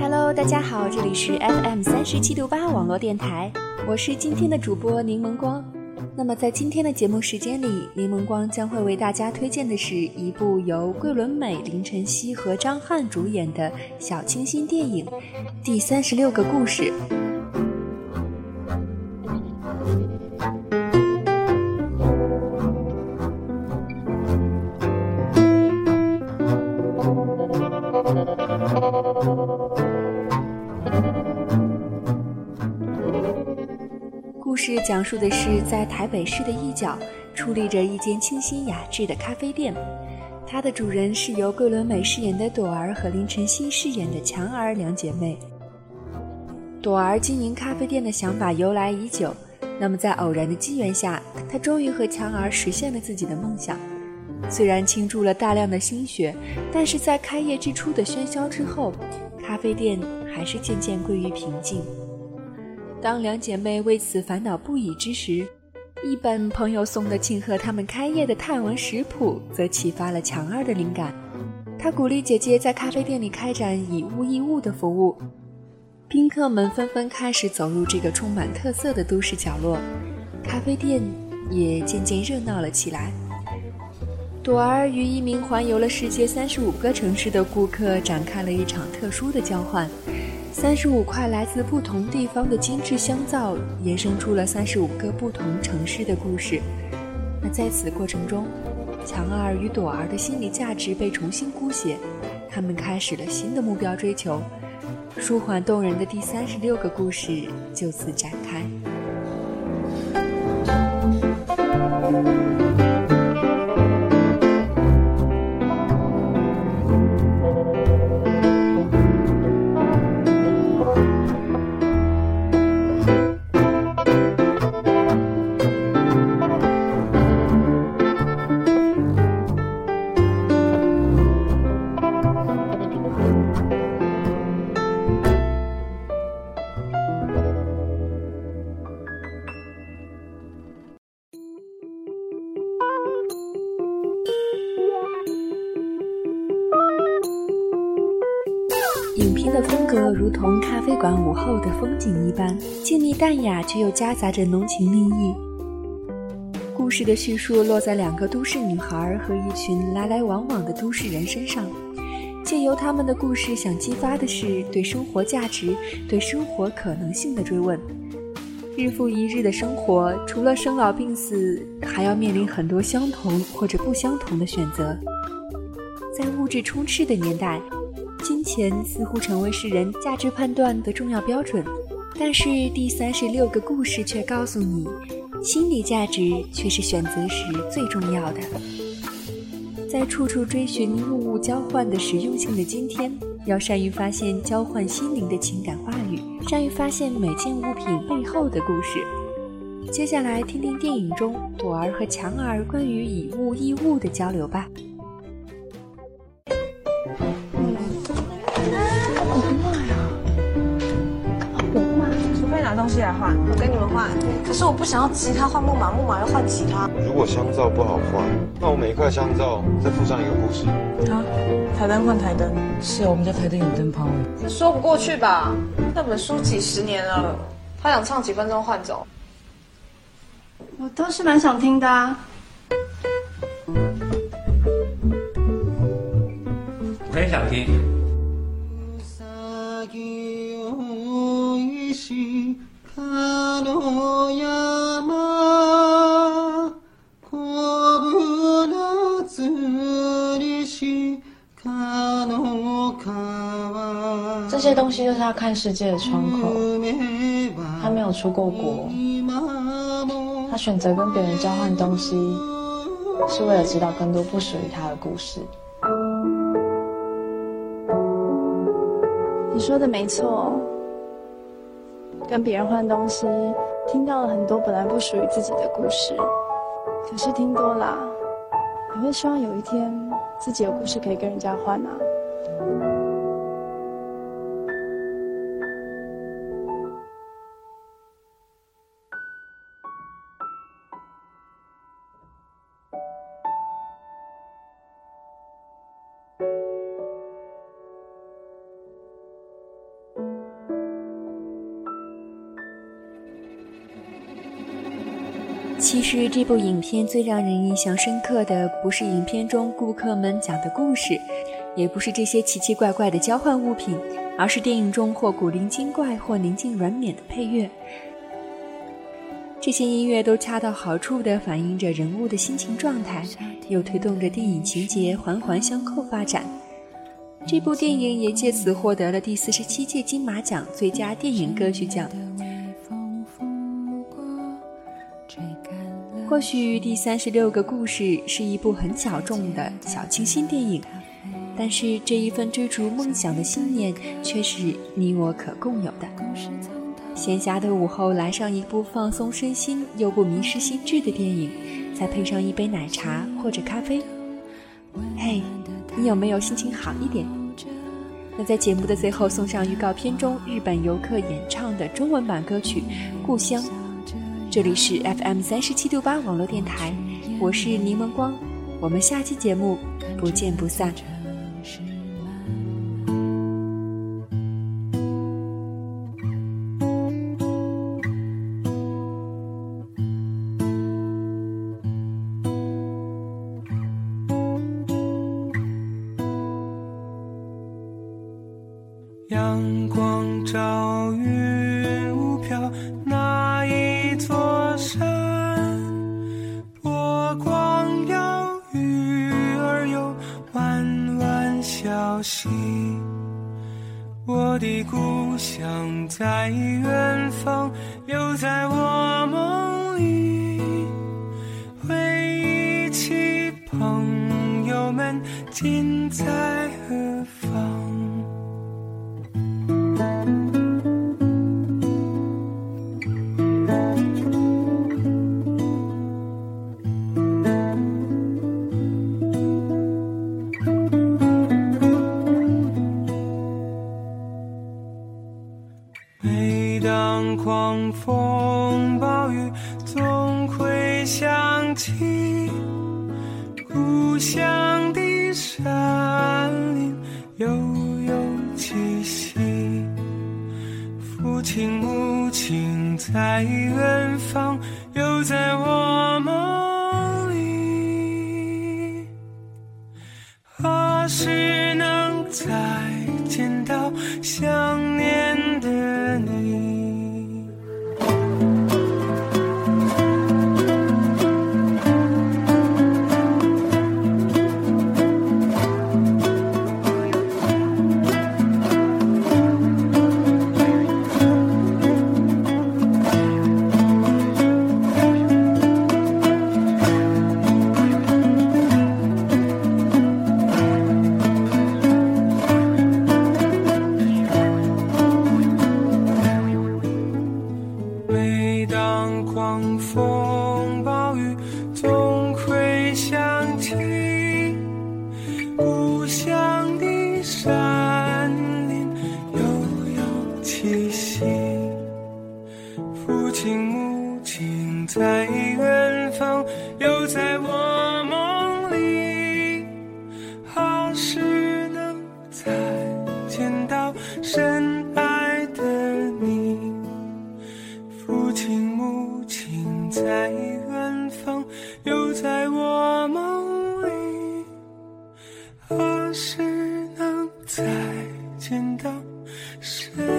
Hello，大家好，这里是 FM 三十七度八网络电台，我是今天的主播柠檬光。那么在今天的节目时间里，柠檬光将会为大家推荐的是一部由桂纶镁、林晨曦和张翰主演的小清新电影《第三十六个故事》。讲述的是，在台北市的一角，矗立着一间清新雅致的咖啡店。它的主人是由桂纶镁饰演的朵儿和林晨曦饰演的强儿两姐妹。朵儿经营咖啡店的想法由来已久，那么在偶然的机缘下，她终于和强儿实现了自己的梦想。虽然倾注了大量的心血，但是在开业之初的喧嚣之后，咖啡店还是渐渐归于平静。当两姐妹为此烦恼不已之时，一本朋友送的庆贺他们开业的泰文食谱，则启发了强儿的灵感。他鼓励姐姐在咖啡店里开展以物易物的服务。宾客们纷纷开始走入这个充满特色的都市角落，咖啡店也渐渐热闹了起来。朵儿与一名环游了世界三十五个城市的顾客展开了一场特殊的交换。三十五块来自不同地方的精致香皂，衍生出了三十五个不同城市的故事。那在此过程中，强儿与朵儿的心理价值被重新姑写，他们开始了新的目标追求，舒缓动人的第三十六个故事就此展影片的风格如同咖啡馆午后的风景一般，静谧淡雅，却又夹杂着浓情蜜意。故事的叙述落在两个都市女孩和一群来来往往的都市人身上，借由他们的故事，想激发的是对生活价值、对生活可能性的追问。日复一日的生活，除了生老病死，还要面临很多相同或者不相同的选择。在物质充斥的年代。金钱似乎成为世人价值判断的重要标准，但是第三十六个故事却告诉你，心理价值却是选择时最重要的。在处处追寻物物交换的实用性的今天，要善于发现交换心灵的情感话语，善于发现每件物品背后的故事。接下来听听电影中朵儿和强儿关于以物易物的交流吧。来换，我跟你们换。可是我不想要吉他换木马，木马要换吉他。如果香皂不好换，那我每一块香皂再附上一个故事。啊，台灯换台灯。是啊，我们家台灯有灯泡。这说不过去吧？那本书几十年了，他想唱几分钟换走。我倒是蛮想听的啊。我也想听。些东西就是他看世界的窗口。他没有出过国，他选择跟别人交换东西，是为了知道更多不属于他的故事。你说的没错，跟别人换东西，听到了很多本来不属于自己的故事。可是听多了，也会希望有一天自己有故事可以跟人家换啊。其实这部影片最让人印象深刻的，不是影片中顾客们讲的故事，也不是这些奇奇怪怪的交换物品，而是电影中或古灵精怪或宁静软绵的配乐。这些音乐都恰到好处地反映着人物的心情状态，又推动着电影情节环环相扣发展。这部电影也借此获得了第四十七届金马奖最佳电影歌曲奖。或许第三十六个故事是一部很小众的小清新电影，但是这一份追逐梦想的信念却是你我可共有的。闲暇的午后来上一部放松身心又不迷失心智的电影，再配上一杯奶茶或者咖啡。嘿，你有没有心情好一点？那在节目的最后送上预告片中日本游客演唱的中文版歌曲《故乡》。这里是 FM 三十七度八网络电台，我是柠檬光，我们下期节目不见不散。阳光照云我的故乡在远方，留在我梦里。回忆起朋友们，近在狂风暴雨，总会想起故乡的山林，悠悠气息。父亲母亲在远方，又在我梦再见到谁。